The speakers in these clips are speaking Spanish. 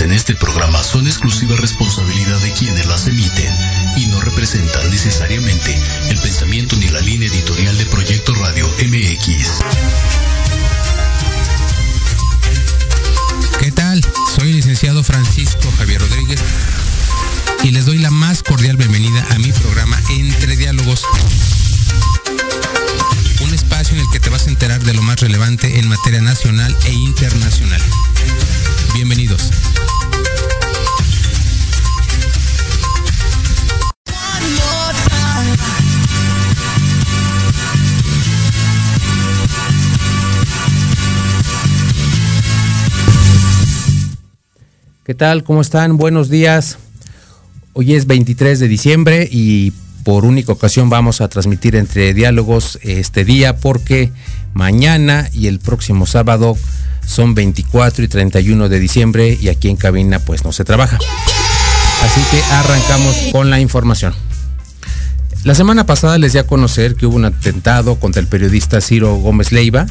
en este programa son exclusiva responsabilidad de quienes las emiten y no representan necesariamente el pensamiento ni la línea editorial de Proyecto Radio MX. ¿Qué tal? Soy el licenciado Francisco Javier Rodríguez y les doy la más cordial bienvenida a mi programa Entre Diálogos. Un espacio en el que te vas a enterar de lo más relevante en materia nacional e internacional. Bienvenidos. ¿Qué tal? ¿Cómo están? Buenos días. Hoy es 23 de diciembre y por única ocasión vamos a transmitir entre diálogos este día porque mañana y el próximo sábado son 24 y 31 de diciembre y aquí en cabina pues no se trabaja. Así que arrancamos con la información. La semana pasada les di a conocer que hubo un atentado contra el periodista Ciro Gómez Leiva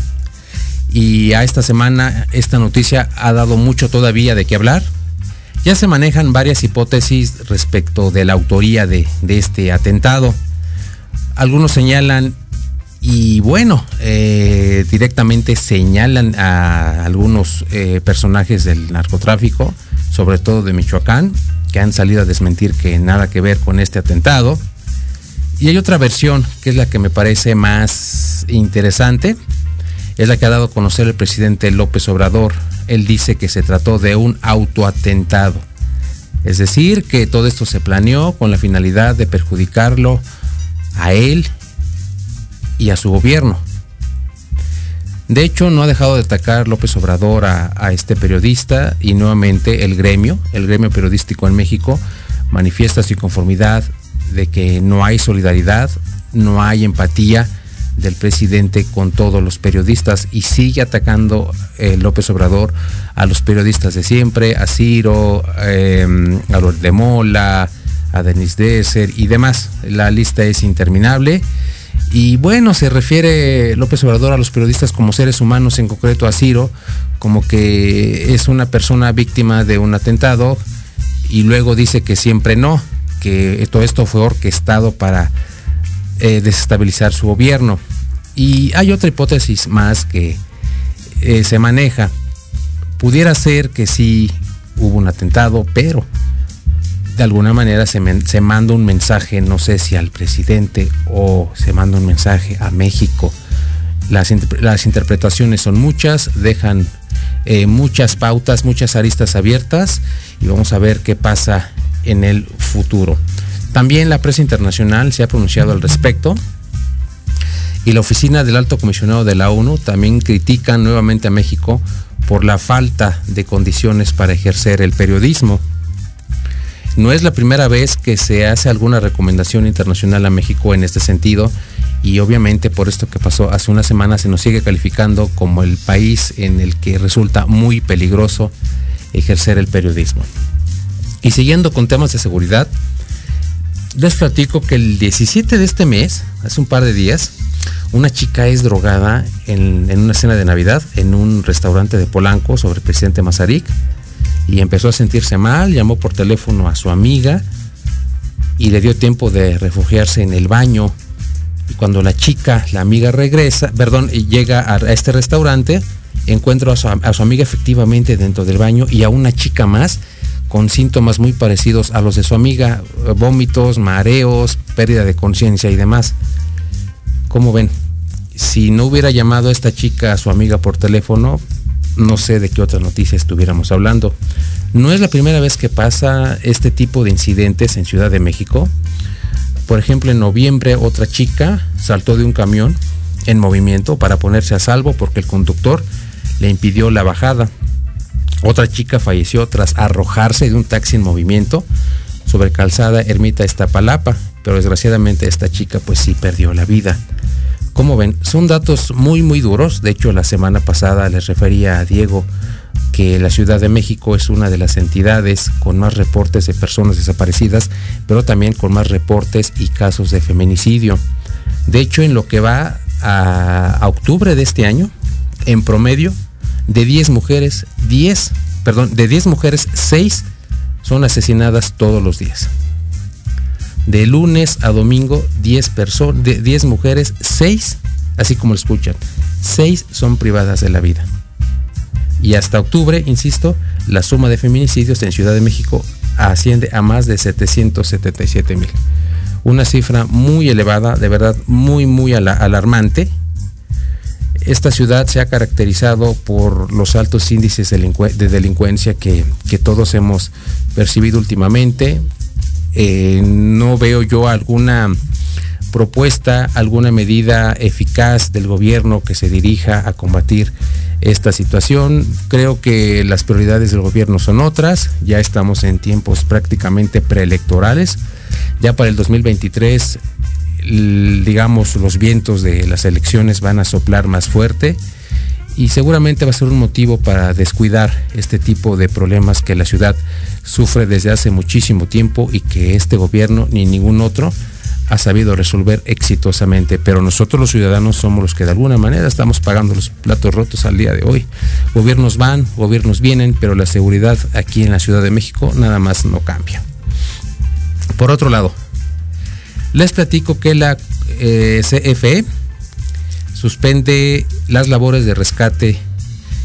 y a esta semana esta noticia ha dado mucho todavía de qué hablar. Ya se manejan varias hipótesis respecto de la autoría de, de este atentado. Algunos señalan, y bueno, eh, directamente señalan a algunos eh, personajes del narcotráfico, sobre todo de Michoacán, que han salido a desmentir que nada que ver con este atentado. Y hay otra versión, que es la que me parece más interesante, es la que ha dado a conocer el presidente López Obrador. Él dice que se trató de un autoatentado. Es decir, que todo esto se planeó con la finalidad de perjudicarlo a él y a su gobierno. De hecho, no ha dejado de atacar López Obrador a, este periodista y nuevamente el gremio, el gremio periodístico en México, manifiesta su inconformidad de que no hay solidaridad, no hay empatía del presidente con todos los periodistas y sigue atacando eh, López Obrador a los periodistas de siempre, a Ciro, eh, a Loret de Mola, a Denis Desser y demás. La lista es interminable. Y bueno, se refiere López Obrador a los periodistas como seres humanos, en concreto a Ciro, como que es una persona víctima de un atentado y luego dice que siempre no, que todo esto fue orquestado para eh, desestabilizar su gobierno. Y hay otra hipótesis más que eh, se maneja. Pudiera ser que sí hubo un atentado, pero de alguna manera se, se, manda un mensaje, no sé si al presidente o se manda un mensaje a México. Las, las interpretaciones son muchas, dejan eh, muchas pautas, muchas aristas abiertas y vamos a ver qué pasa en el futuro. También la prensa internacional se ha pronunciado al respecto y la oficina del alto comisionado de la ONU también critica nuevamente a México por la falta de condiciones para ejercer el periodismo. No es la primera vez que se hace alguna recomendación internacional a México en este sentido y obviamente por esto que pasó hace una semana se nos sigue calificando como el país en el que resulta muy peligroso ejercer el periodismo. Y siguiendo con temas de seguridad, les platico que el 17 de este mes, hace un par de días, una chica es drogada en, una cena de Navidad en un restaurante de Polanco sobre el presidente Mazarik y empezó a sentirse mal, llamó por teléfono a su amiga y le dio tiempo de refugiarse en el baño. Y cuando la chica, la amiga regresa, perdón, llega a, este restaurante, encuentra a su, a su amiga efectivamente dentro del baño y a una chica más con síntomas muy parecidos a los de su amiga, vómitos, mareos, pérdida de conciencia y demás. ¿Cómo ven? Si no hubiera llamado a esta chica a su amiga por teléfono, no sé de qué otra noticia estuviéramos hablando. No es la primera vez que pasa este tipo de incidentes en Ciudad de México. Por ejemplo, en noviembre otra chica saltó de un camión en movimiento para ponerse a salvo porque el conductor le impidió la bajada. Otra chica falleció tras arrojarse de un taxi en movimiento sobre calzada Ermita Estapalapa, pero desgraciadamente esta chica pues sí perdió la vida. Como ven, son datos muy muy duros. De hecho, la semana pasada les refería a Diego que la Ciudad de México es una de las entidades con más reportes de personas desaparecidas, pero también con más reportes y casos de feminicidio. De hecho, en lo que va a, octubre de este año, en promedio, de 10 mujeres, 10, perdón, de 10 mujeres, 6 son asesinadas todos los días. De lunes a domingo, 10 personas, 10 mujeres, 6, así como lo escuchan, 6 son privadas de la vida. Y hasta octubre, insisto, la suma de feminicidios en Ciudad de México asciende a más de 777 mil. Una cifra muy elevada, de verdad muy, muy alarmante. Esta ciudad se ha caracterizado por los altos índices de delincuencia que, que todos hemos percibido últimamente. Eh, no veo yo alguna propuesta, alguna medida eficaz del gobierno que se dirija a combatir esta situación. Creo que las prioridades del gobierno son otras. Ya estamos en tiempos prácticamente preelectorales. Ya para el 2023, digamos, los vientos de las elecciones van a soplar más fuerte y seguramente va a ser un motivo para descuidar este tipo de problemas que la ciudad sufre desde hace muchísimo tiempo y que este gobierno ni ningún otro ha sabido resolver exitosamente, pero nosotros los ciudadanos somos los que de alguna manera estamos pagando los platos rotos al día de hoy. Gobiernos van, gobiernos vienen, pero la seguridad aquí en la Ciudad de México nada más no cambia. Por otro lado, les platico que la eh, CFE suspende las labores de rescate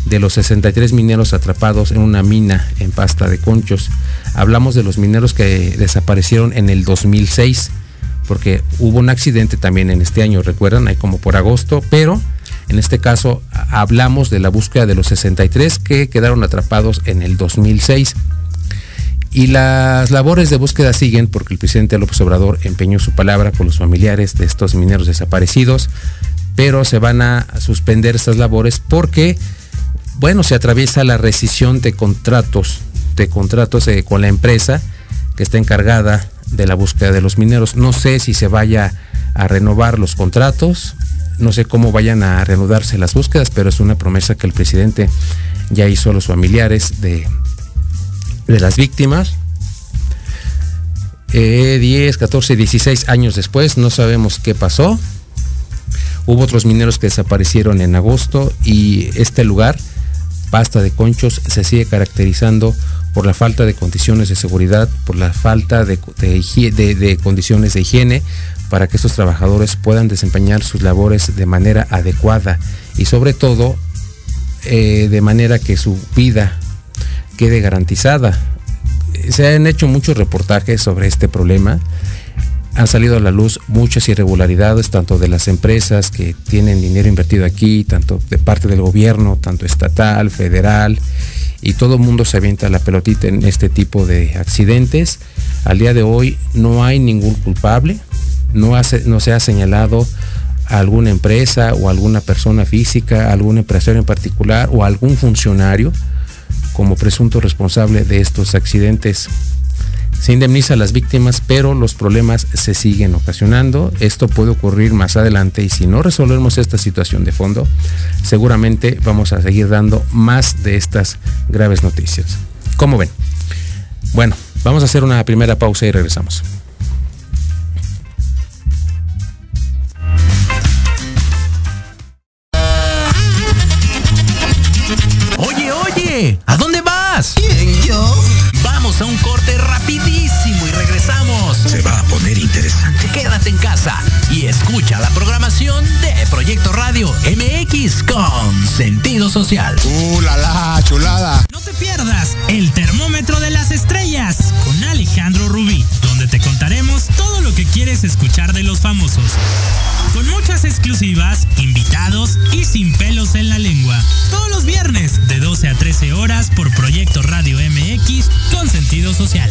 de los 63 mineros atrapados en una mina en pasta de conchos. Hablamos de los mineros que desaparecieron en el 2006 porque hubo un accidente también en este año, recuerdan, hay como por agosto, pero en este caso hablamos de la búsqueda de los 63 que quedaron atrapados en el 2006. Y las labores de búsqueda siguen porque el presidente López Obrador empeñó su palabra con los familiares de estos mineros desaparecidos, pero se van a suspender estas labores porque, bueno, se atraviesa la rescisión de contratos, de contratos eh, con la empresa que está encargada de la búsqueda de los mineros. No sé si se vaya a renovar los contratos, no sé cómo vayan a reanudarse las búsquedas, pero es una promesa que el presidente ya hizo a los familiares de, de las víctimas. 10, 14, 16 años después, no sabemos qué pasó. Hubo otros mineros que desaparecieron en agosto y este lugar, Pasta de Conchos, se sigue caracterizando por la falta de condiciones de seguridad, por la falta de, condiciones de higiene para que estos trabajadores puedan desempeñar sus labores de manera adecuada y sobre todo eh, de manera que su vida quede garantizada. Se han hecho muchos reportajes sobre este problema. Han salido a la luz muchas irregularidades, tanto de las empresas que tienen dinero invertido aquí, tanto de parte del gobierno, tanto estatal, federal, y todo el mundo se avienta la pelotita en este tipo de accidentes. Al día de hoy no hay ningún culpable, no, no se ha señalado a alguna empresa o alguna persona física, algún empresario en particular o algún funcionario como presunto responsable de estos accidentes. Se indemniza a las víctimas, pero los problemas se siguen ocasionando. Esto puede ocurrir más adelante y si no resolvemos esta situación de fondo, seguramente vamos a seguir dando más de estas graves noticias. ¿Cómo ven? Bueno, vamos a hacer una primera pausa y regresamos. Oye, oye, ¿a dónde vas? ¿Quién, yo? A un corte rapidísimo y regresamos. Se va a poner interesante. Quédate en casa y escucha la programación de Proyecto Radio MX con sentido social. ¡Uh, la, la chulada! No te pierdas el termómetro de las estrellas con Alejandro Rubí, donde te contaremos todo lo que quieres escuchar de los famosos. Con muchas exclusivas, invitados y sin pelos en la lengua. Todos los viernes de 12 a 13 horas por Proyecto Radio MX con sentido social.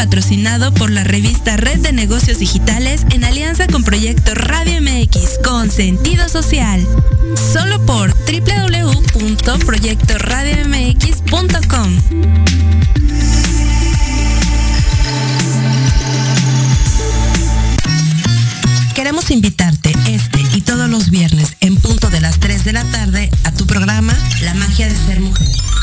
Patrocinado por la revista Red de Negocios Digitales en alianza con Proyecto Radio MX con sentido social. Solo por www.proyectoradiomx.com. Queremos invitarte este y todos los viernes en punto de las 3 de la tarde a tu programa La magia de ser mujer.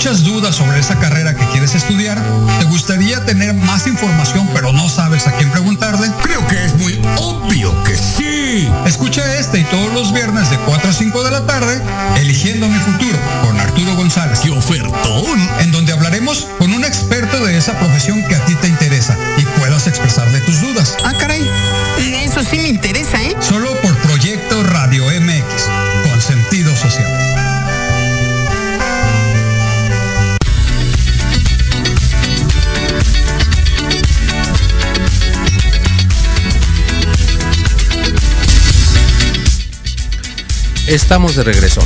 Muchas dudas sobre esa carrera que quieres estudiar? ¿Te gustaría tener más información pero no sabes a quién preguntarle? Creo que es muy obvio que sí. Escucha este y todos los viernes de 4 a 5 de la tarde, Eligiendo mi futuro, con Arturo González. ¡Qué ofertón! En donde hablaremos con un experto de esa profesión que Estamos de regreso.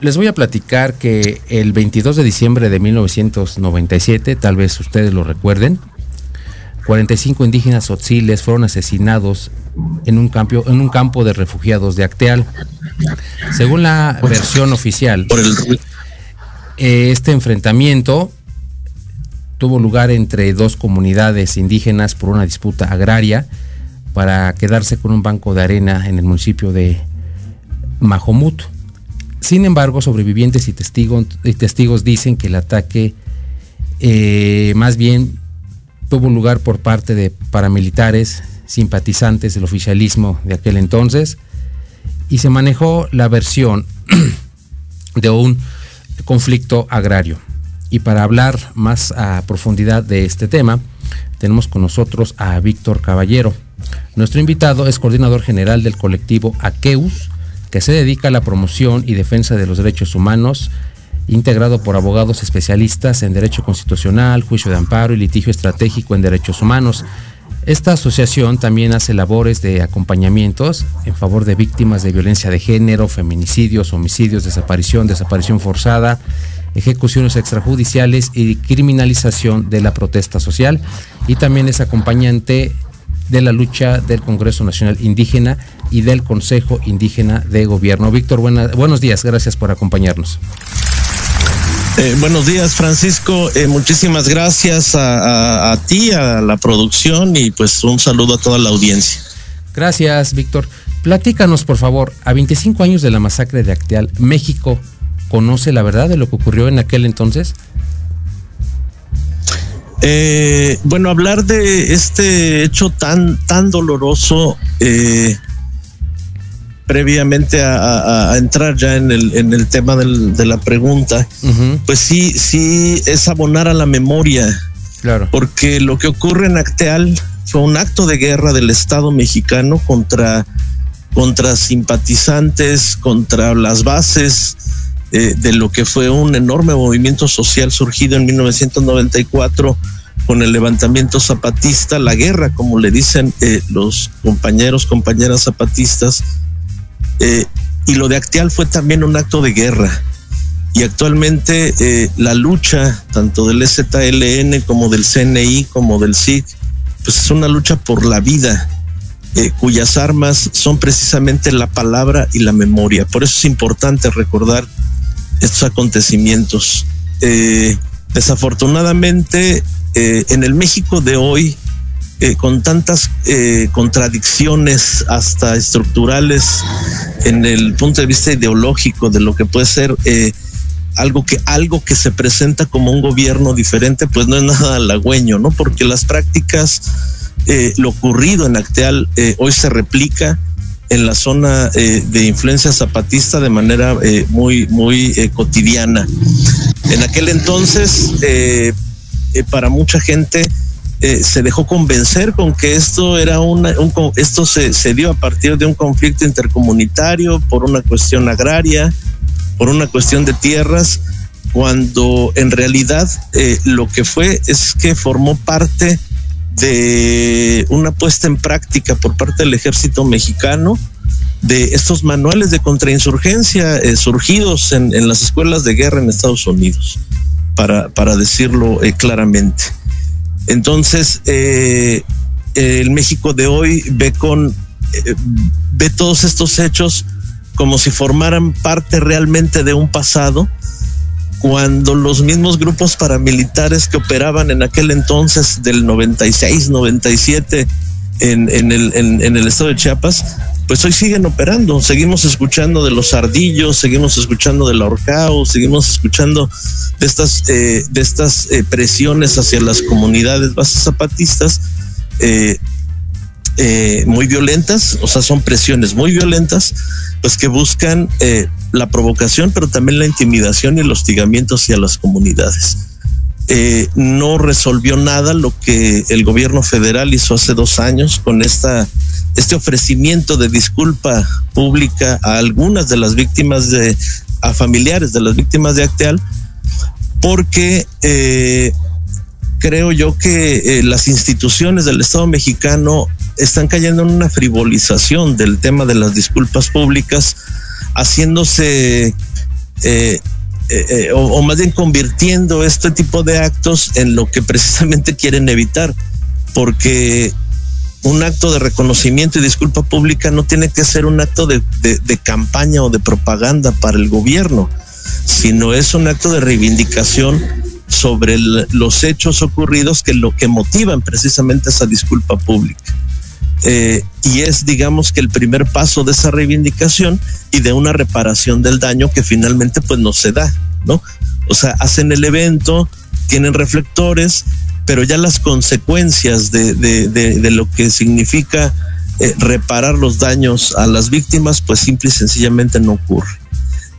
Les voy a platicar que el 22 de diciembre de 1997, tal vez ustedes lo recuerden, 45 indígenas otziles fueron asesinados en un, campo, en un campo de refugiados de Acteal. Según la versión oficial, eh, este enfrentamiento tuvo lugar entre dos comunidades indígenas por una disputa agraria para quedarse con un banco de arena en el municipio de Mahomut. Sin embargo, sobrevivientes y testigos, dicen que el ataque eh, más bien tuvo lugar por parte de paramilitares simpatizantes del oficialismo de aquel entonces y se manejó la versión de un conflicto agrario. Y para hablar más a profundidad de este tema, tenemos con nosotros a Víctor Caballero. Nuestro invitado es coordinador general del colectivo Aqueus, que se dedica a la promoción y defensa de los derechos humanos, integrado por abogados especialistas en derecho constitucional, juicio de amparo y litigio estratégico en derechos humanos. Esta asociación también hace labores de acompañamientos en favor de víctimas de violencia de género, feminicidios, homicidios, desaparición, desaparición forzada, ejecuciones extrajudiciales y criminalización de la protesta social. Y también es acompañante de la lucha del Congreso Nacional Indígena y del Consejo Indígena de Gobierno. Víctor, buenos días, gracias por acompañarnos. Eh, buenos días, Francisco. Eh, muchísimas gracias a, a, a, ti, a la producción y pues un saludo a toda la audiencia. Gracias, Víctor. Platícanos, por favor, a 25 años de la masacre de Acteal, ¿México conoce la verdad de lo que ocurrió en aquel entonces? Eh, bueno, hablar de este hecho tan, tan doloroso, eh, previamente a, a, a, entrar ya en el, en el tema del, de la pregunta, uh -huh. pues sí, sí es abonar a la memoria. Claro. Porque lo que ocurre en Acteal fue un acto de guerra del Estado mexicano contra contra simpatizantes, contra las bases eh, de lo que fue un enorme movimiento social surgido en 1994 con el levantamiento zapatista, la guerra, como le dicen eh, los compañeros, compañeras zapatistas. Eh, y lo de Acteal fue también un acto de guerra. Y actualmente la lucha, tanto del ZLN como del CNI, como del SIG, pues es una lucha por la vida, cuyas armas son precisamente la palabra y la memoria. Por eso es importante recordar estos acontecimientos. Eh, desafortunadamente, en el México de hoy, con tantas contradicciones hasta estructurales en el punto de vista ideológico de lo que puede ser algo que algo que se presenta como un gobierno diferente, pues no es nada halagüeño, ¿no? Porque las prácticas, eh, lo ocurrido en Acteal eh, hoy se replica en la zona eh, de influencia zapatista de manera muy muy cotidiana. En aquel entonces, para mucha gente se dejó convencer con que esto era un, esto se, se dio a partir de un conflicto intercomunitario por una cuestión agraria por una cuestión de tierras, cuando en realidad eh, lo que fue es que formó parte de una puesta en práctica por parte del ejército mexicano de estos manuales de contrainsurgencia eh, surgidos en, en, las escuelas de guerra en Estados Unidos, para, para decirlo eh, claramente. Entonces, eh, el México de hoy ve con ve todos estos hechos como si formaran parte realmente de un pasado, cuando los mismos grupos paramilitares que operaban en aquel entonces del 96, 97 en, en, el, en, el estado de Chiapas, pues hoy siguen operando. Seguimos escuchando de los ardillos, seguimos escuchando del ahorcao, seguimos escuchando de estas, eh, de estas eh, presiones hacia las comunidades bases zapatistas. Eh, eh, muy violentas, o sea, son presiones muy violentas, pues que buscan eh, la provocación, pero también la intimidación y el hostigamiento hacia las comunidades. Eh, no resolvió nada lo que el gobierno federal hizo hace dos años con esta, este ofrecimiento de disculpa pública a algunas de las víctimas de, a familiares de las víctimas de Acteal, porque eh, creo yo que eh, las instituciones del Estado mexicano están cayendo en una frivolización del tema de las disculpas públicas, haciéndose eh, eh, o, o, más bien convirtiendo este tipo de actos en lo que precisamente quieren evitar, porque un acto de reconocimiento y disculpa pública no tiene que ser un acto de, campaña o de propaganda para el gobierno, sino es un acto de reivindicación sobre los hechos ocurridos que lo que motivan precisamente esa disculpa pública. Eh, y es, digamos, que el primer paso de esa reivindicación y de una reparación del daño que finalmente pues no se da, ¿no? O sea, hacen el evento, tienen reflectores, pero ya las consecuencias de, de, de, lo que significa eh, reparar los daños a las víctimas, pues simple y sencillamente no ocurre.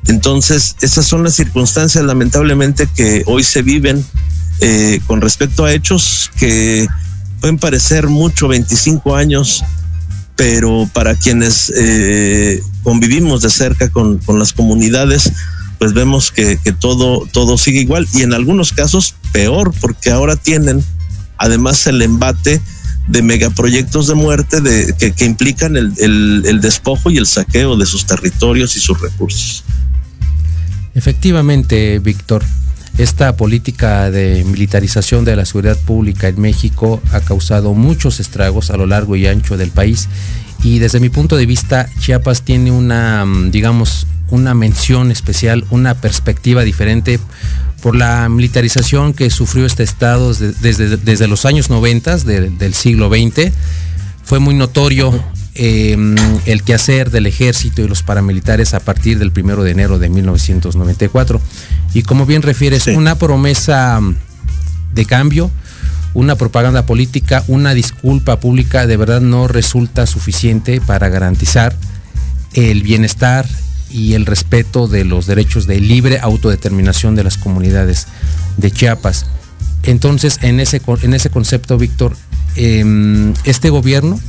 Entonces, esas son las circunstancias lamentablemente que hoy se viven eh, con respecto a hechos que pueden parecer mucho 25 años, pero para quienes eh, convivimos de cerca con, con, las comunidades, pues vemos que, que todo, todo sigue igual y en algunos casos peor, porque ahora tienen además el embate de megaproyectos de muerte de, que, implican el, el despojo y el saqueo de sus territorios y sus recursos. Efectivamente, Víctor, esta política de militarización de la seguridad pública en México ha causado muchos estragos a lo largo y ancho del país y desde mi punto de vista Chiapas tiene una, digamos, una mención especial, una perspectiva diferente por la militarización que sufrió este estado desde, los años 90 de, del siglo XX. Fue muy notorio eh, el quehacer del ejército y los paramilitares a partir del primero de enero de 1994. Y como bien refieres, sí. una promesa de cambio, una propaganda política, una disculpa pública de verdad no resulta suficiente para garantizar el bienestar y el respeto de los derechos de libre autodeterminación de las comunidades de Chiapas. Entonces, en ese, en ese concepto, Víctor, eh, este gobierno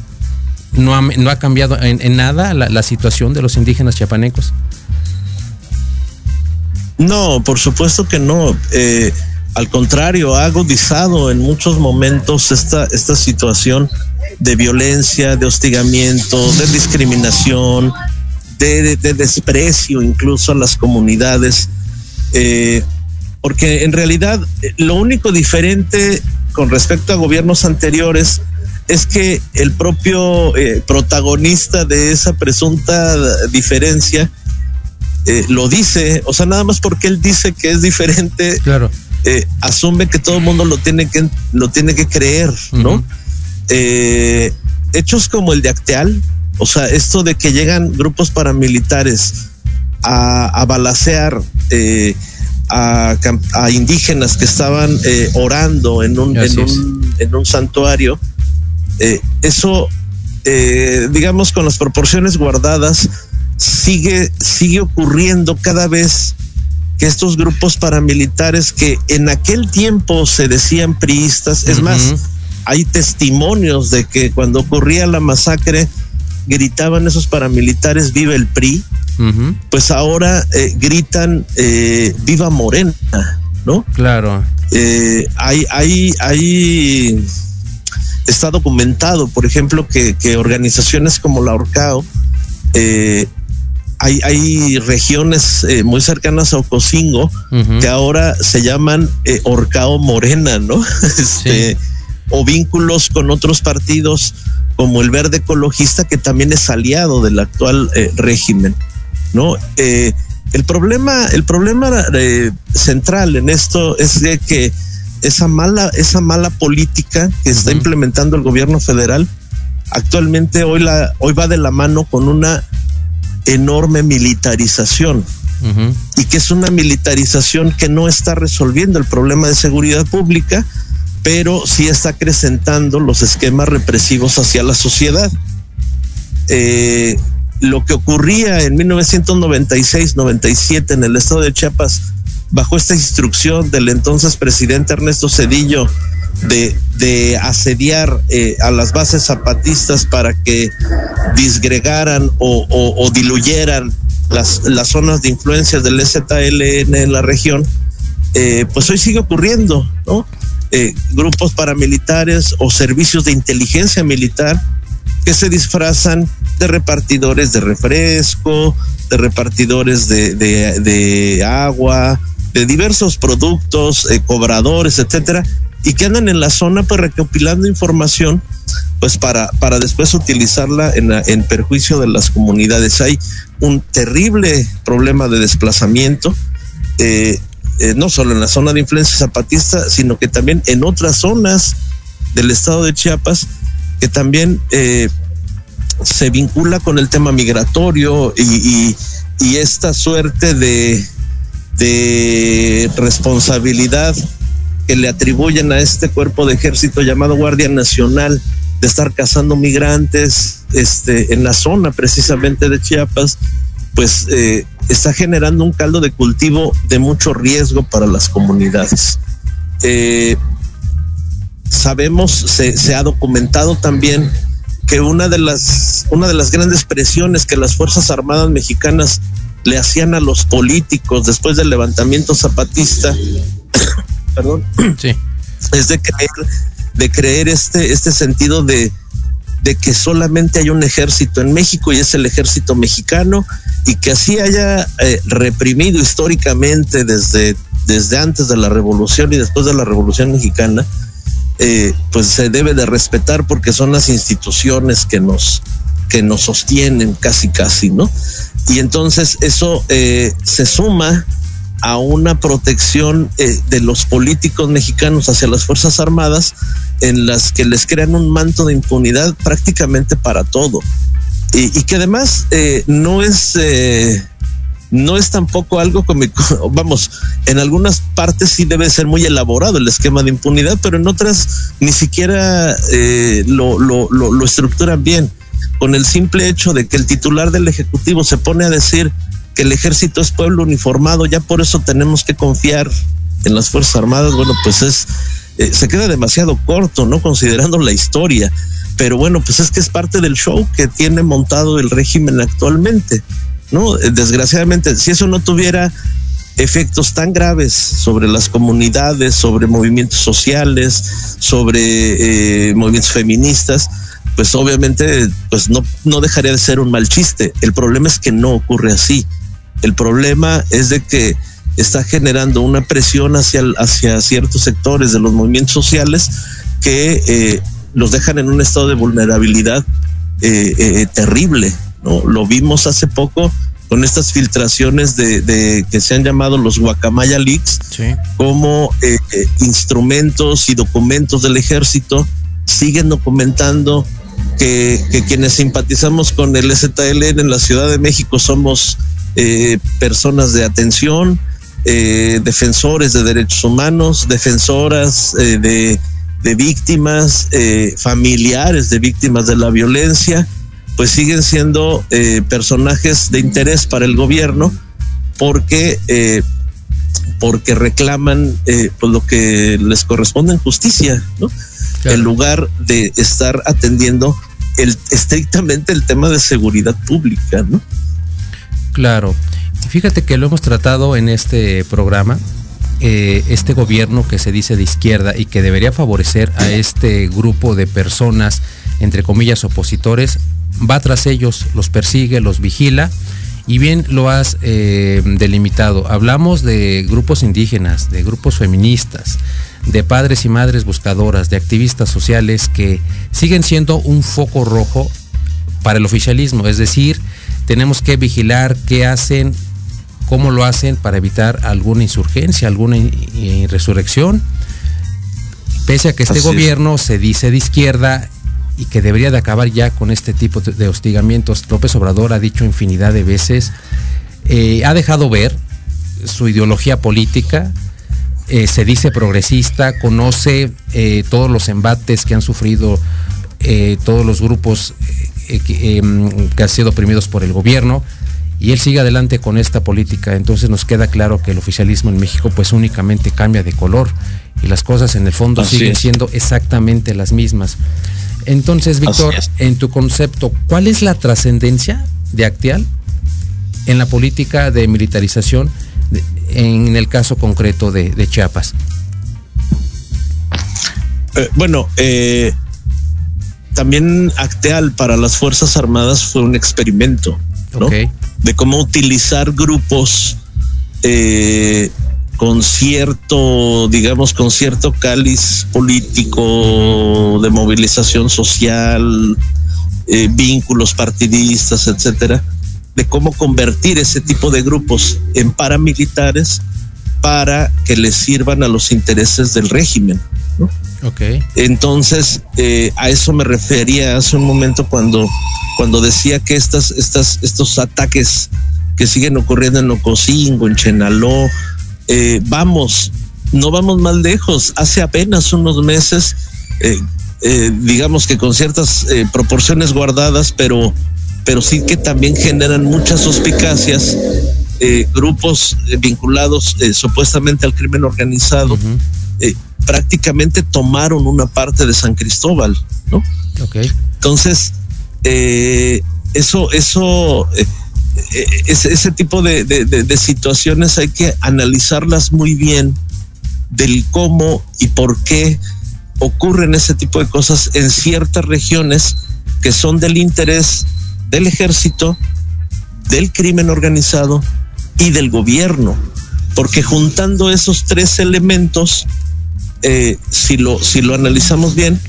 no ha, no ha cambiado en, nada la, situación de los indígenas chiapanecos. No, por supuesto que no. Eh, al contrario, ha agudizado en muchos momentos esta, esta situación de violencia, de hostigamiento, de discriminación, de desprecio incluso a las comunidades. Eh, porque en realidad eh, lo único diferente con respecto a gobiernos anteriores es que el propio eh, protagonista de esa presunta diferencia eh, lo dice, o sea, nada más porque él dice que es diferente, claro. eh, asume que todo el mundo lo tiene que, lo tiene que creer, ¿no? Uh -huh. hechos como el de Acteal, o sea, esto de que llegan grupos paramilitares a, a balacear a, a, indígenas que estaban eh, orando en un, en un, en un, santuario, eh, eso, eh, digamos, con las proporciones guardadas, sigue, sigue ocurriendo cada vez que estos grupos paramilitares que en aquel tiempo se decían priistas, es uh -huh. más, hay testimonios de que cuando ocurría la masacre gritaban esos paramilitares viva el PRI, uh -huh. pues ahora eh, gritan eh, viva Morena, ¿no? Claro. Eh, hay, hay, hay, está documentado, por ejemplo, que, que organizaciones como la Orcao, eh, hay, hay, regiones eh, muy cercanas a Ocosingo uh -huh. que ahora se llaman eh, Orcao Morena, ¿no? este, sí. O vínculos con otros partidos como el Verde Ecologista, que también es aliado del actual eh, régimen, ¿no? El problema, el problema central en esto es de que esa mala, esa mala política que está uh -huh. implementando el gobierno federal actualmente hoy la, hoy va de la mano con una enorme militarización. Uh -huh. Y que es una militarización que no está resolviendo el problema de seguridad pública, pero sí está acrecentando los esquemas represivos hacia la sociedad. Eh, lo que ocurría en 1996-97 en el estado de Chiapas, bajo esta instrucción del entonces presidente Ernesto Cedillo de, de asediar eh, a las bases zapatistas para que disgregaran o, diluyeran las, las, zonas de influencia del ZLN en la región, eh, pues hoy sigue ocurriendo, ¿no? Eh, grupos paramilitares o servicios de inteligencia militar que se disfrazan de repartidores de refresco, de repartidores de, de agua, de diversos productos, eh, cobradores, etcétera, y que andan en la zona pues recopilando información pues para, para después utilizarla en, en perjuicio de las comunidades. Hay un terrible problema de desplazamiento, eh, eh, no solo en la zona de influencia zapatista, sino que también en otras zonas del estado de Chiapas, que también se vincula con el tema migratorio y, y esta suerte de, de responsabilidad que le atribuyen a este cuerpo de ejército llamado Guardia Nacional de estar cazando migrantes este, en la zona precisamente de Chiapas, pues eh, está generando un caldo de cultivo de mucho riesgo para las comunidades. Eh, sabemos, se, se, ha documentado también que una de las una de las grandes presiones que las Fuerzas Armadas mexicanas le hacían a los políticos después del levantamiento zapatista, perdón, sí. es de creer, de creer este, este sentido de, de que solamente hay un ejército en México y es el ejército mexicano y que así haya eh, reprimido históricamente desde, desde antes de la revolución y después de la revolución mexicana, eh, pues se debe de respetar porque son las instituciones que nos, que nos sostienen casi casi, ¿no? Y entonces eso eh, se suma a una protección eh, de los políticos mexicanos hacia las Fuerzas Armadas en las que les crean un manto de impunidad prácticamente para todo. Y, y que además eh, no es... Eh, no es tampoco algo como, vamos, en algunas partes sí debe ser muy elaborado el esquema de impunidad, pero en otras ni siquiera eh, lo, lo, lo, lo estructuran bien. Con el simple hecho de que el titular del Ejecutivo se pone a decir que el ejército es pueblo uniformado, ya por eso tenemos que confiar en las Fuerzas Armadas, bueno, pues es, eh, se queda demasiado corto, ¿no? Considerando la historia. pero bueno, pues es que es parte del show que tiene montado el régimen actualmente, ¿no? Desgraciadamente, si eso no tuviera efectos tan graves sobre las comunidades, sobre movimientos sociales, sobre eh, movimientos feministas, pues obviamente pues no, no dejaría de ser un mal chiste. El problema es que no ocurre así. El problema es de que está generando una presión hacia, hacia ciertos sectores de los movimientos sociales que eh, los dejan en un estado de vulnerabilidad eh, eh, terrible. ¿no? Lo vimos hace poco con estas filtraciones de, de que se han llamado los guacamaya leaks, como instrumentos y documentos del ejército siguen documentando que, quienes simpatizamos con el STLN en la Ciudad de México somos personas de atención, eh, defensores de derechos humanos, defensoras eh, de, víctimas, eh, familiares de víctimas de la violencia, pues siguen siendo eh, personajes de interés para el gobierno porque, eh, porque reclaman pues lo que les corresponde en justicia, ¿no? Claro. En lugar de estar atendiendo el, estrictamente el tema de seguridad pública, ¿no? Claro. Fíjate que lo hemos tratado en este programa, eh, este gobierno que se dice de izquierda y que debería favorecer a este grupo de personas, entre comillas, opositores, va tras ellos, los persigue, los vigila y bien lo has eh, delimitado. Hablamos de grupos indígenas, de grupos feministas, de padres y madres buscadoras, de activistas sociales que siguen siendo un foco rojo para el oficialismo, es decir, tenemos que vigilar qué hacen, cómo lo hacen para evitar alguna insurgencia, alguna resurrección. Pese a que este Así gobierno es. se dice de izquierda y que debería de acabar ya con este tipo de hostigamientos, López Obrador ha dicho infinidad de veces, eh, ha dejado ver su ideología política, eh, se dice progresista, conoce eh, todos los embates que han sufrido eh, todos los grupos que, que han sido oprimidos por el gobierno, y él sigue adelante con esta política. Entonces nos queda claro que el oficialismo en México pues únicamente cambia de color y las cosas en el fondo Así siguen es. siendo exactamente las mismas. Entonces, Víctor, en tu concepto, ¿cuál es la trascendencia de Actial en la política de militarización en el caso concreto de, de Chiapas? Eh, bueno, eh, también Acteal para las Fuerzas Armadas fue un experimento. ¿no? Okay. De cómo utilizar grupos eh, con cierto, digamos, con cierto cáliz político, de movilización social, eh, vínculos partidistas, etcétera, de cómo convertir ese tipo de grupos en paramilitares para que les sirvan a los intereses del régimen. ¿no? Okay. Entonces, eh, a eso me refería hace un momento cuando, cuando decía que estas, estas, estos ataques que siguen ocurriendo en Ocosingo, en Chenaló, eh, vamos, no vamos más lejos. Hace apenas unos meses, eh, digamos que con ciertas proporciones guardadas, pero, pero sí que también generan muchas suspicacias, eh, grupos vinculados supuestamente al crimen organizado. Uh -huh prácticamente tomaron una parte de San Cristóbal, ¿no? Okay. Entonces, eh, eso, eso, eh, ese, ese, tipo de, de, de, de, situaciones hay que analizarlas muy bien del cómo y por qué ocurren ese tipo de cosas en ciertas regiones que son del interés del ejército, del crimen organizado y del gobierno, porque juntando esos tres elementos, eh, si, lo, si lo analizamos bien,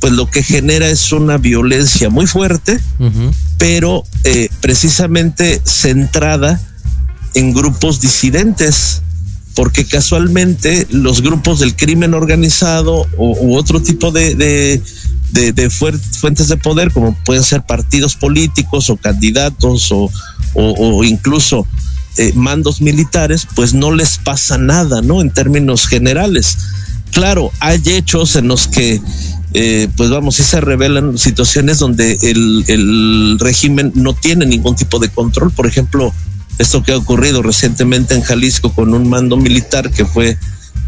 pues lo que genera es una violencia muy fuerte, uh -huh. pero eh, precisamente centrada en grupos disidentes, porque casualmente los grupos del crimen organizado o, u otro tipo de, de, de, de, fuentes de poder, como pueden ser partidos políticos o candidatos o, o, o incluso eh, mandos militares, pues no les pasa nada, ¿no? En términos generales claro, hay hechos en los que, eh, pues vamos, sí se revelan situaciones donde el, el, régimen no tiene ningún tipo de control. Por ejemplo, esto que ha ocurrido recientemente en Jalisco con un mando militar que fue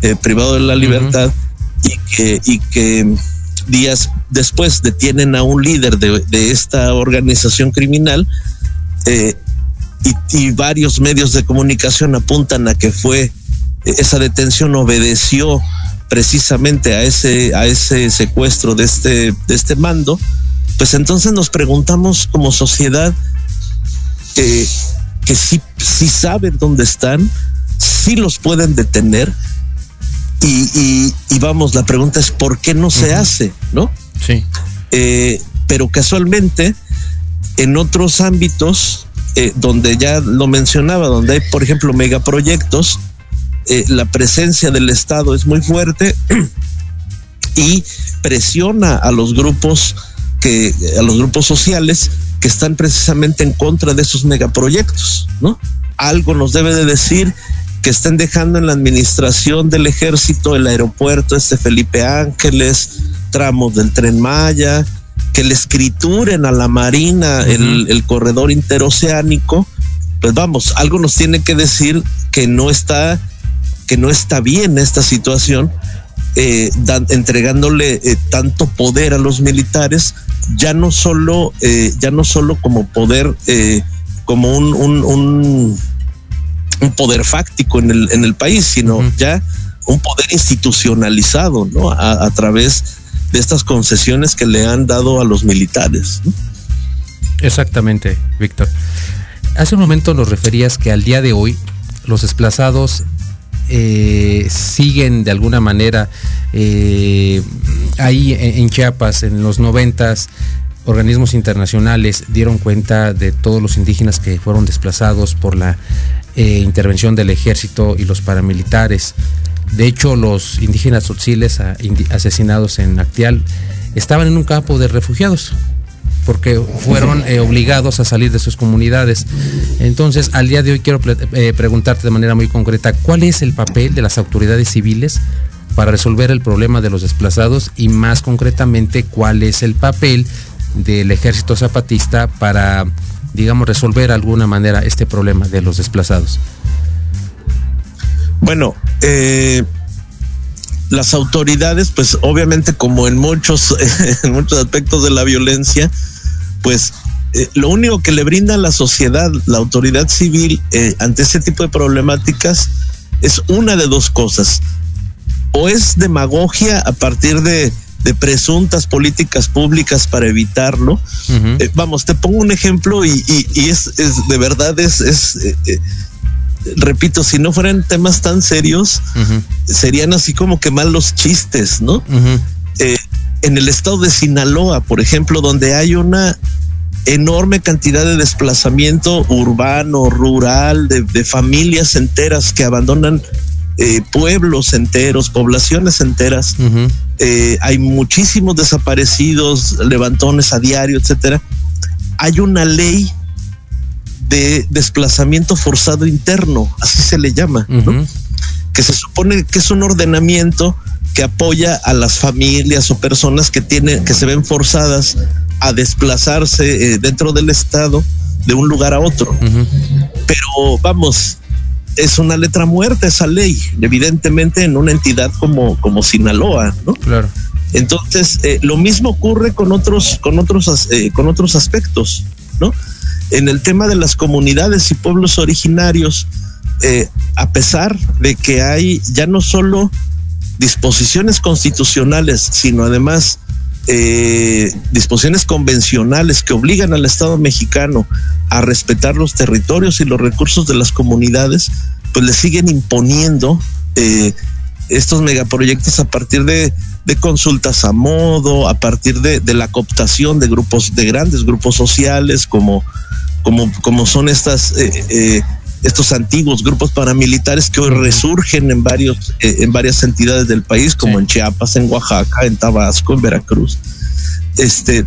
eh, privado de la libertad uh -huh. y que, y que días después detienen a un líder de, de esta organización criminal eh, y, y, varios medios de comunicación apuntan a que fue esa detención obedeció precisamente a ese a ese secuestro de este de este mando pues entonces nos preguntamos como sociedad que que sí, sí saben dónde están, sí los pueden detener. Y, y, y vamos, la pregunta es ¿por qué no se uh -huh. hace? ¿No? Sí. Eh, pero casualmente, en otros ámbitos, eh, donde ya lo mencionaba, donde hay, por ejemplo, megaproyectos, eh, la presencia del Estado es muy fuerte y presiona a los grupos que, a los grupos sociales que están precisamente en contra de esos megaproyectos, ¿no? Algo nos debe de decir que estén dejando en la administración del ejército el aeropuerto este Felipe Ángeles, tramos del tren Maya, que le escrituren a la Marina uh -huh. el, el, corredor interoceánico, pues vamos, algo nos tiene que decir que no está, que no está bien esta situación, eh, dan, entregándole eh, tanto poder a los militares ya no solo, eh, ya no solo como poder, como un, un, un, un, poder fáctico en el, en el país, sino uh -huh. ya un poder institucionalizado, ¿no? A, a, través de estas concesiones que le han dado a los militares. ¿no? Exactamente, Víctor. Hace un momento nos referías que al día de hoy los desplazados eh, siguen de alguna manera eh, ahí en, en, Chiapas en los noventas organismos internacionales dieron cuenta de todos los indígenas que fueron desplazados por la eh, intervención del ejército y los paramilitares. De hecho, los indígenas tzotziles asesinados en Actial estaban en un campo de refugiados porque fueron eh, obligados a salir de sus comunidades. Entonces, al día de hoy quiero eh, preguntarte de manera muy concreta, ¿cuál es el papel de las autoridades civiles para resolver el problema de los desplazados y más concretamente, cuál es el papel del ejército zapatista para, digamos, resolver de alguna manera este problema de los desplazados? Bueno, eh, las autoridades, pues obviamente como en muchos, en muchos aspectos de la violencia, pues eh, lo único que le brinda a la sociedad, la autoridad civil, eh, ante ese tipo de problemáticas, es una de dos cosas. O es demagogia a partir de, de presuntas políticas públicas para evitarlo. Uh -huh. eh, vamos, te pongo un ejemplo y, y, y es, es, de verdad es, es eh, repito, si no fueran temas tan serios, uh -huh. serían así como que mal los chistes, ¿no? Uh -huh. eh, en el estado de Sinaloa, por ejemplo, donde hay una enorme cantidad de desplazamiento urbano, rural, de, de familias enteras que abandonan eh, pueblos enteros, poblaciones enteras. Uh -huh. eh, hay muchísimos desaparecidos, levantones a diario, etcétera. Hay una ley de desplazamiento forzado interno, así se le llama, uh -huh. ¿no? que se supone que es un ordenamiento que apoya a las familias o personas que tienen que se ven forzadas a desplazarse eh, dentro del estado de un lugar a otro. Uh -huh. Pero vamos, es una letra muerta esa ley, evidentemente en una entidad como, como Sinaloa, ¿no? Claro. Entonces, eh, lo mismo ocurre con otros, con otros, eh, con otros aspectos, ¿no? En el tema de las comunidades y pueblos originarios, eh, a pesar de que hay ya no solo disposiciones constitucionales, sino además eh, disposiciones convencionales que obligan al Estado mexicano a respetar los territorios y los recursos de las comunidades, pues le siguen imponiendo eh, estos megaproyectos a partir de, de, consultas a modo, a partir de, de, la cooptación de grupos, de grandes grupos sociales, como, como, como son estas eh, estos antiguos grupos paramilitares que hoy resurgen en varios eh, en varias entidades del país como sí. en Chiapas, en Oaxaca, en Tabasco, en Veracruz. Este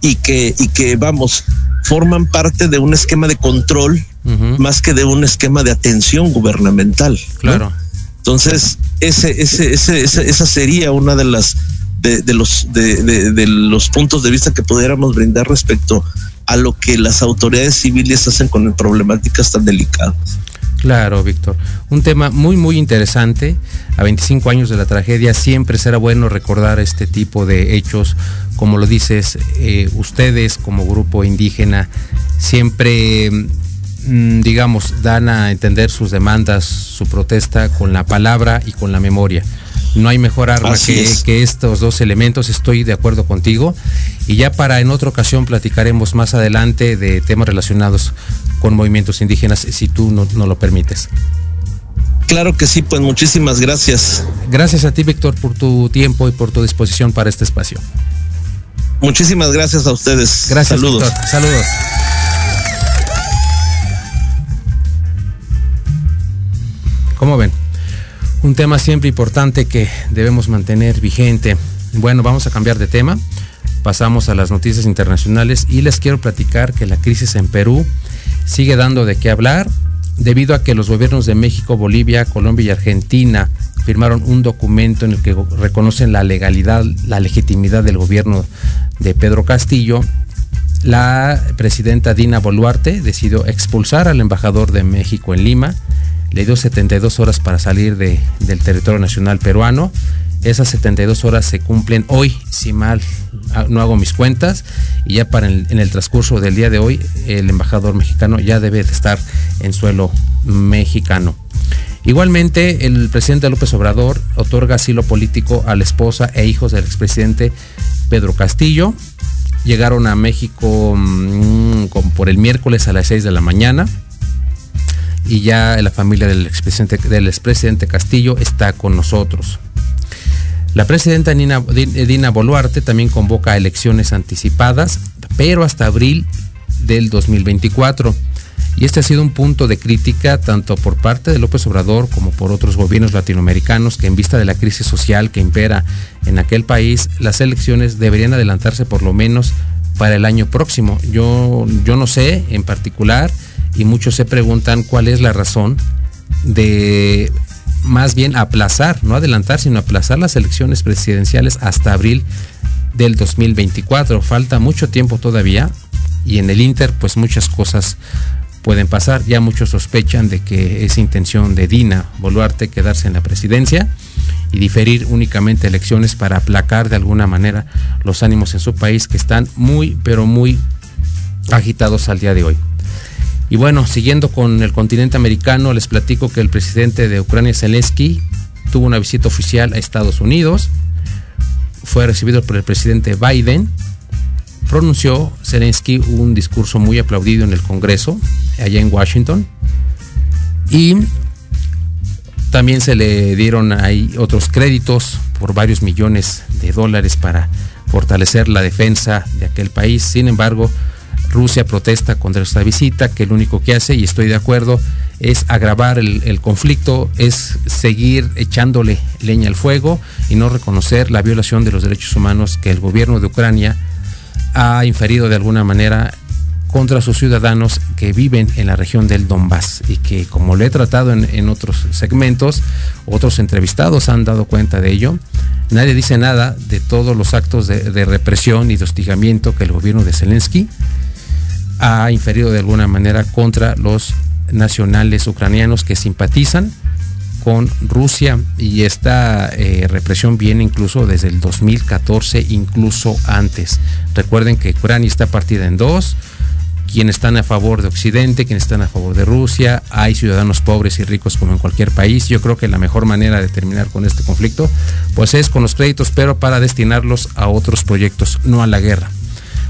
y que y que vamos, forman parte de un esquema de control uh -huh. más que de un esquema de atención gubernamental. Claro. ¿no? Entonces, ese, ese, ese, ese, esa sería una de las de, los de, de, de los puntos de vista que pudiéramos brindar respecto a lo que las autoridades civiles hacen con problemáticas tan delicadas. Claro, Víctor. Un tema muy, muy interesante. a 25 años de la tragedia, siempre será bueno recordar este tipo de hechos, como lo dices, eh, ustedes como grupo indígena siempre, mm, digamos, dan a entender sus demandas, su protesta con la palabra y con la memoria. No hay mejor arma que, que, estos dos elementos, estoy de acuerdo contigo. Y ya para en otra ocasión platicaremos más adelante de temas relacionados con movimientos indígenas, si tú no, no lo permites. Claro que sí, pues muchísimas gracias. Gracias a ti, Víctor, por tu tiempo y por tu disposición para este espacio. Muchísimas gracias a ustedes. Gracias. Saludos. Víctor. Saludos. ¿Cómo ven? Un tema siempre importante que debemos mantener vigente. Bueno, vamos a cambiar de tema. Pasamos a las noticias internacionales y les quiero platicar que la crisis en Perú sigue dando de qué hablar debido a que los gobiernos de México, Bolivia, Colombia y Argentina firmaron un documento en el que reconocen la legalidad, la legitimidad del gobierno de Pedro Castillo, la presidenta Dina Boluarte decidió expulsar al embajador de México en Lima, le dio 72 horas para salir de, del territorio nacional peruano. Esas 72 horas se cumplen hoy, si mal no hago mis cuentas, y ya para en el transcurso del día de hoy el embajador mexicano ya debe de estar en suelo mexicano. Igualmente, el presidente López Obrador otorga asilo político a la esposa e hijos del expresidente Pedro Castillo. Llegaron a México mmm, por el miércoles a las 6 de la mañana y ya la familia del expresidente, del Castillo está con nosotros. La presidenta Dina Boluarte también convoca elecciones anticipadas, pero hasta abril del 2024. Y este ha sido un punto de crítica tanto por parte de López Obrador como por otros gobiernos latinoamericanos que en vista de la crisis social que impera en aquel país, las elecciones deberían adelantarse por lo menos para el año próximo. Yo, yo no sé en particular y muchos se preguntan cuál es la razón de más bien aplazar, no adelantar, sino aplazar las elecciones presidenciales hasta abril del 2024. Falta mucho tiempo todavía y en el Inter pues muchas cosas pueden pasar. Ya muchos sospechan de que es intención de Dina Boluarte quedarse en la presidencia y diferir únicamente elecciones para aplacar de alguna manera los ánimos en su país que están muy pero muy agitados al día de hoy. Y bueno, siguiendo con el continente americano, les platico que el presidente de Ucrania, Zelensky, tuvo una visita oficial a Estados Unidos. Fue recibido por el presidente Biden. Pronunció Zelensky un discurso muy aplaudido en el Congreso, allá en Washington. Y también se le dieron ahí otros créditos por varios millones de dólares para fortalecer la defensa de aquel país. Sin embargo, Rusia protesta contra esta visita, que lo único que hace, y estoy de acuerdo, es agravar el, conflicto, es seguir echándole leña al fuego y no reconocer la violación de los derechos humanos que el gobierno de Ucrania ha inferido de alguna manera contra sus ciudadanos que viven en la región del Donbass. Y que como lo he tratado en, en otros segmentos, otros entrevistados han dado cuenta de ello, nadie dice nada de todos los actos de, de represión y de hostigamiento que el gobierno de Zelensky ha inferido de alguna manera contra los nacionales ucranianos que simpatizan con Rusia y esta eh, represión viene incluso desde el 2014, incluso antes. Recuerden que Ucrania está partida en dos, quienes están a favor de Occidente, quienes están a favor de Rusia, hay ciudadanos pobres y ricos como en cualquier país. Yo creo que la mejor manera de terminar con este conflicto pues es con los créditos, pero para destinarlos a otros proyectos, no a la guerra.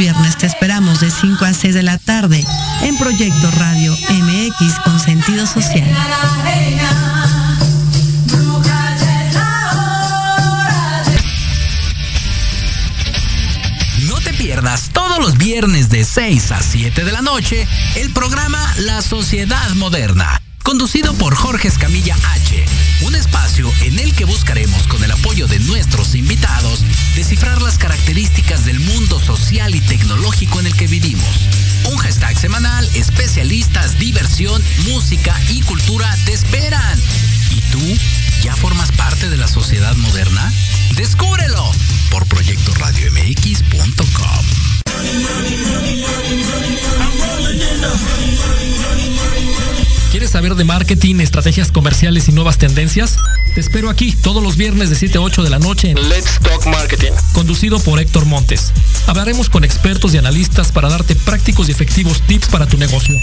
viernes te esperamos de 5 a 6 de la tarde en Proyecto Radio MX con sentido social. No te pierdas todos los viernes de 6 a 7 de la noche el programa La Sociedad Moderna conducido por Jorge Escamilla H, un espacio en el que buscaremos con el apoyo de nuestros invitados descifrar las características del mundo social y tecnológico en el que vivimos. Un hashtag semanal, especialistas, diversión, música y cultura te esperan. ¿Y tú ya formas parte de la sociedad moderna? Descúbrelo por proyectoradiomx.com. ¿Quieres saber de marketing, estrategias comerciales y nuevas tendencias? Te espero aquí todos los viernes de 7 a 8 de la noche en Let's Talk Marketing, conducido por Héctor Montes. Hablaremos con expertos y analistas para darte prácticos y efectivos tips para tu negocio.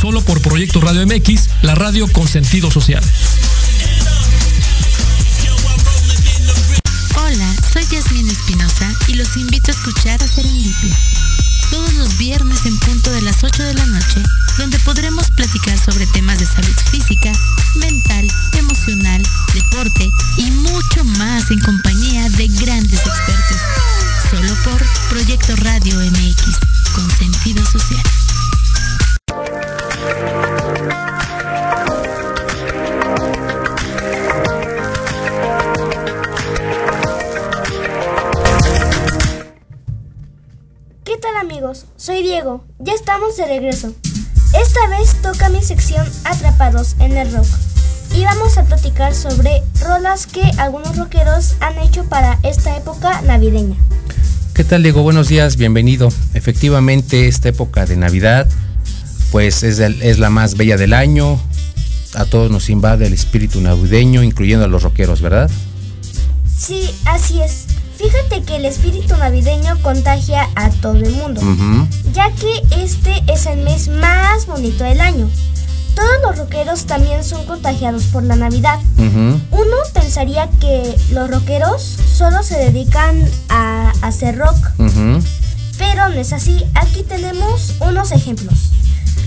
Solo por Proyecto Radio MX, la radio con sentido social. Hola, soy Yasmin Espinosa y los invito a escuchar a Serendipia todos los viernes en punto de las 8 de la noche, donde podremos platicar sobre temas de salud física, mental, emocional, deporte y mucho más en compañía de grandes expertos. Solo por Proyecto Radio MX, con sentido social. amigos, soy Diego, ya estamos de regreso. Esta vez toca mi sección Atrapados en el Rock. Y vamos a platicar sobre rolas que algunos rockeros han hecho para esta época navideña. ¿Qué tal Diego? Buenos días, bienvenido. Efectivamente, esta época de Navidad, pues es, el, es la más bella del año. A todos nos invade el espíritu navideño, incluyendo a los rockeros, ¿verdad? Sí, así es. Fíjate que el espíritu navideño contagia a todo el mundo, ya que este es el mes más bonito del año. Todos los rockeros también son contagiados por la Navidad. Uno pensaría que los rockeros solo se dedican a hacer rock, pero no es así. Aquí tenemos unos ejemplos.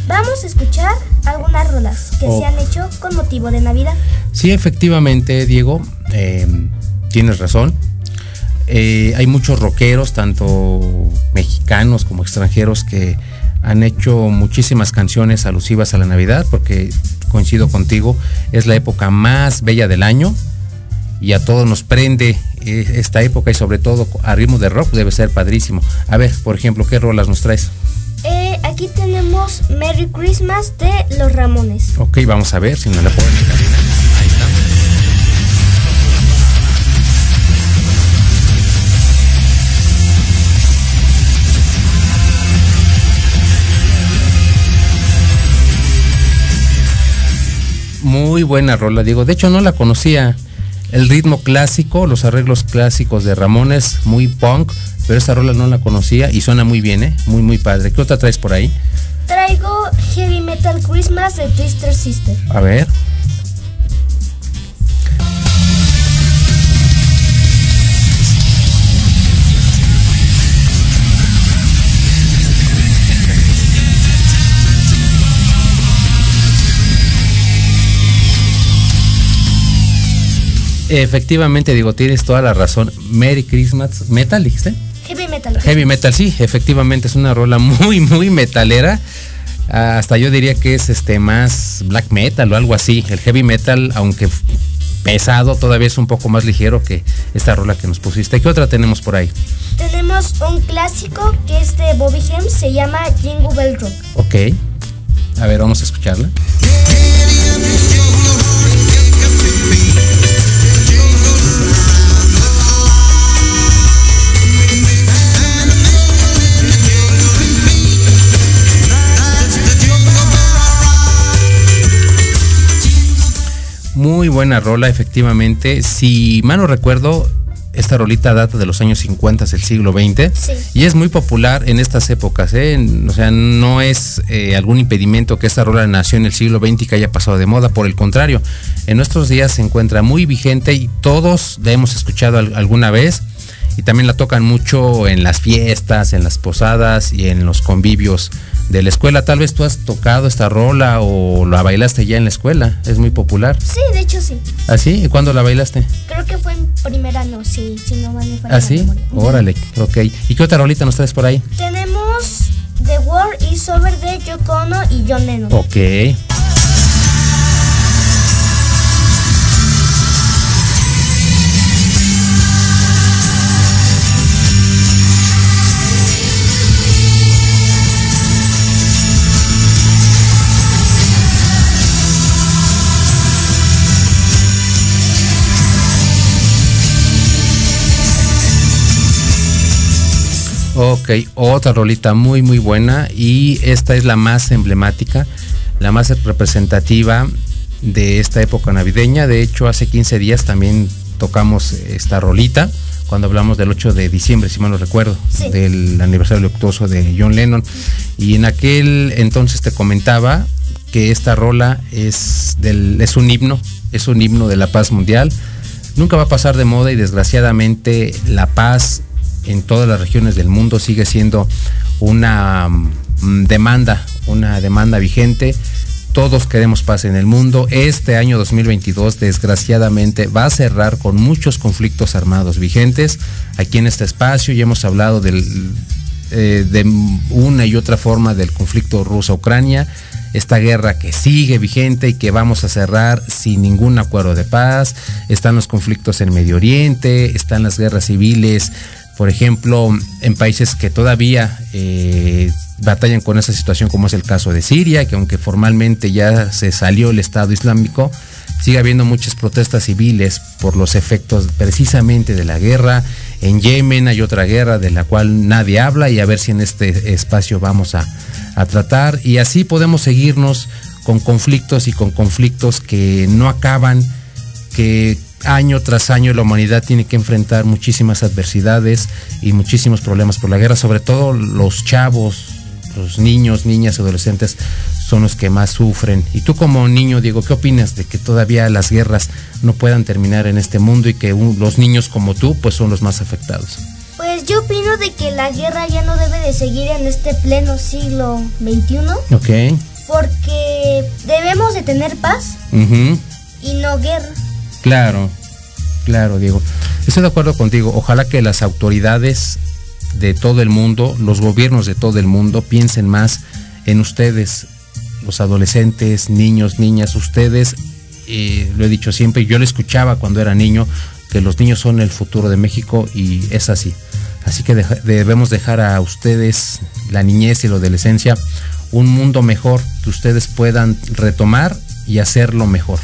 Vamos a escuchar algunas rolas que se han hecho con motivo de Navidad. Sí, efectivamente, Diego, eh, tienes razón. Eh, hay muchos rockeros, tanto mexicanos como extranjeros, que han hecho muchísimas canciones alusivas a la Navidad, porque coincido contigo, es la época más bella del año y a todos nos prende eh, esta época y sobre todo a ritmo de rock debe ser padrísimo. A ver, por ejemplo, ¿qué rolas nos traes? Eh, aquí tenemos Merry Christmas de Los Ramones. Ok, vamos a ver si no la pueden Muy buena rola, Diego. De hecho, no la conocía. El ritmo clásico, los arreglos clásicos de Ramones, muy punk, pero esta rola no la conocía y suena muy bien, ¿eh? Muy, muy padre. ¿Qué otra traes por ahí? Traigo Heavy Metal Christmas de Twister Sister. A ver. Efectivamente, digo, tienes toda la razón. Merry Christmas. ¿Metal dijiste? Heavy metal. Heavy metal, sí, efectivamente es una rola muy, muy metalera. Hasta yo diría que es este más black metal o algo así. El heavy metal, aunque pesado, todavía es un poco más ligero que esta rola que nos pusiste. ¿Qué otra tenemos por ahí? Tenemos un clásico que es de Bobby Hems, se llama Jingle Bell Rock. Ok. A ver, vamos a escucharla. Muy buena rola, efectivamente. Si mal no recuerdo, esta rolita data de los años 50 del siglo XX y es muy popular en estas épocas. ¿eh? O sea, no es eh, algún impedimento que esta rola nació en el siglo XX y que haya pasado de moda. Por el contrario, en nuestros días se encuentra muy vigente y todos la hemos escuchado alguna vez y también la tocan mucho en las fiestas, en las posadas y en los convivios de la escuela. Tal vez tú has tocado esta rola o la bailaste ya en la escuela. Es muy popular. Sí, de hecho sí. ¿Ah, sí? ¿Y cuándo la bailaste? Creo que fue en primera no, sí, si no me falla ¿Ah, sí? Órale, ok. ¿Y qué otra rolita nos traes por ahí? Tenemos The War is Over de Yoko Ono y John Lennon. Ok. Ok, otra rolita muy muy buena y esta es la más emblemática, la más representativa de esta época navideña. De hecho, hace 15 días también tocamos esta rolita cuando hablamos del 8 de diciembre, si mal no recuerdo, del aniversario luctuoso de John Lennon. Y en aquel entonces te comentaba que esta rola es, del, es un himno, es un himno de la paz mundial. Nunca va a pasar de moda y desgraciadamente la paz en todas las regiones del mundo sigue siendo una mm, demanda, una demanda vigente. Todos queremos paz en el mundo. Este año 2022 desgraciadamente va a cerrar con muchos conflictos armados vigentes. Aquí en este espacio ya hemos hablado eh, de una y otra forma del conflicto ruso-Ucrania esta guerra que sigue vigente y que vamos a cerrar sin ningún acuerdo de paz. Están los conflictos en Medio Oriente, están las guerras civiles por ejemplo, en países que todavía eh, batallan con esa situación, como es el caso de Siria, que aunque formalmente ya se salió el Estado Islámico, sigue habiendo muchas protestas civiles por los efectos precisamente de la guerra. En Yemen hay otra guerra de la cual nadie habla y a ver si en este espacio vamos a, a tratar. Y así podemos seguirnos con conflictos y con conflictos que no acaban, que año tras año la humanidad tiene que enfrentar muchísimas adversidades y muchísimos problemas por la guerra, sobre todo los chavos, los niños, niñas, adolescentes son los que más sufren. Y tú como niño, Diego, ¿qué opinas de que todavía las guerras no puedan terminar en este mundo y que los niños como tú pues son los más afectados? Pues yo opino de que la guerra ya no debe de seguir en este pleno siglo XXI. Ok. Porque debemos de tener paz y no guerra. Claro, claro, Diego. Estoy de acuerdo contigo. Ojalá que las autoridades de todo el mundo, los gobiernos de todo el mundo, piensen más en ustedes, los adolescentes, niños, niñas, ustedes, lo he dicho siempre, yo lo escuchaba cuando era niño, que los niños son el futuro de México y es así. Así que debemos dejar a ustedes, la niñez y la adolescencia, un mundo mejor que ustedes puedan retomar y hacerlo mejor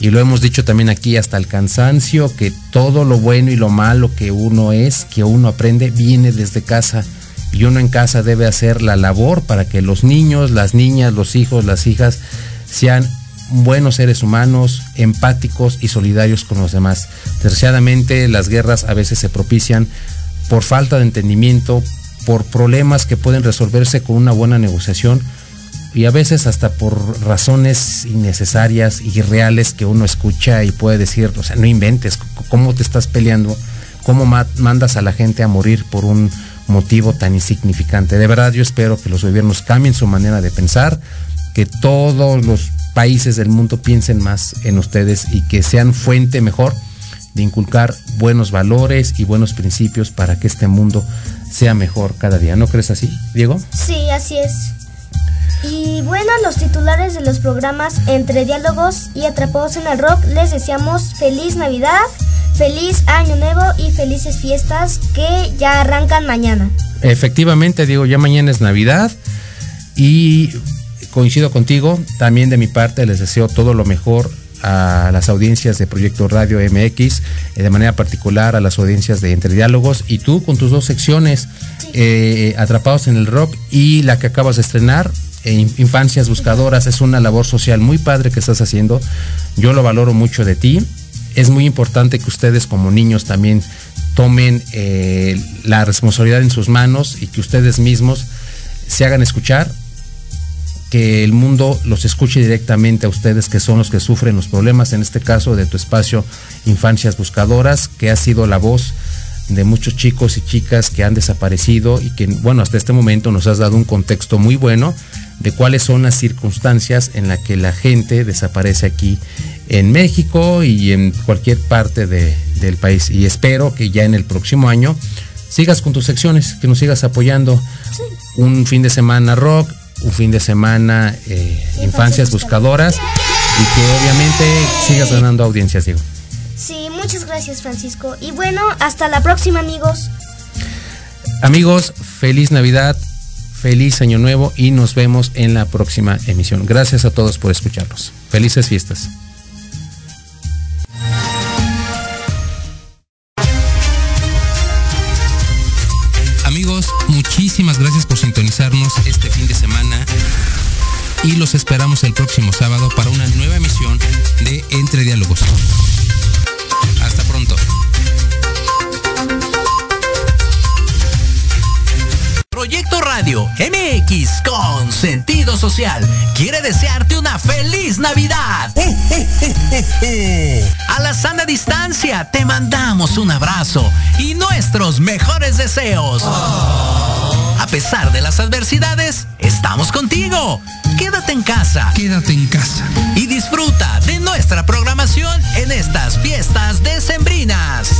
y lo hemos dicho también aquí hasta el cansancio, que todo lo bueno y lo malo que uno es, que uno aprende, viene desde casa. Y uno en casa debe hacer la labor para que los niños, las niñas, los hijos, las hijas sean buenos seres humanos, empáticos y solidarios con los demás. Desgraciadamente las guerras a veces se propician por falta de entendimiento, por problemas que pueden resolverse con una buena negociación, y a veces hasta por razones innecesarias, y irreales que uno escucha y puede decir, o sea, no inventes, ¿cómo te estás peleando? ¿Cómo mandas a la gente a morir por un motivo tan insignificante? De verdad yo espero que los gobiernos cambien su manera de pensar, que todos los países del mundo piensen más en ustedes y que sean fuente mejor de inculcar buenos valores y buenos principios para que este mundo sea mejor cada día. ¿No crees así, Diego? Sí, así es. Y bueno, los titulares de los programas Entre Diálogos y Atrapados en el Rock les deseamos feliz Navidad, feliz Año Nuevo y felices fiestas que ya arrancan mañana. Efectivamente, digo, ya mañana es Navidad y coincido contigo, también de mi parte les deseo todo lo mejor a las audiencias de Proyecto Radio MX, eh, de manera particular a las audiencias de Entre Diálogos y tú con tus dos secciones, eh, Atrapados en el Rock y la que acabas de estrenar, Infancias Buscadoras, es una labor social muy padre que estás haciendo. Yo lo valoro mucho de ti. Es muy importante que ustedes como niños también tomen eh, la responsabilidad en sus manos y que ustedes mismos se hagan escuchar, que el mundo los escuche directamente a ustedes que son los que sufren los problemas, en este caso de tu espacio Infancias Buscadoras, que ha sido la voz de muchos chicos y chicas que han desaparecido y que, bueno, hasta este momento nos has dado un contexto muy bueno de cuáles son las circunstancias en las que la gente desaparece aquí en México y en cualquier parte del país. Y espero que ya en el próximo año sigas con tus secciones, que nos sigas apoyando. Un fin de semana rock, un fin de semana eh, infancias buscadoras y que obviamente sigas ganando audiencias, Diego. Muchas gracias Francisco. Y bueno, hasta la próxima amigos. Amigos, feliz Navidad, feliz Año Nuevo y nos vemos en la próxima emisión. Gracias a todos por escucharnos. Felices fiestas. Amigos, muchísimas gracias por sintonizarnos este fin de semana y los esperamos el próximo sábado para una nueva emisión de Entre Diálogos. Proyecto Radio MX con sentido social quiere desearte una feliz Navidad. A la sana distancia te mandamos un abrazo y nuestros mejores deseos. A pesar de las adversidades, estamos contigo. Quédate en casa. Quédate en casa. Y disfruta de nuestra programación en estas fiestas decembrinas.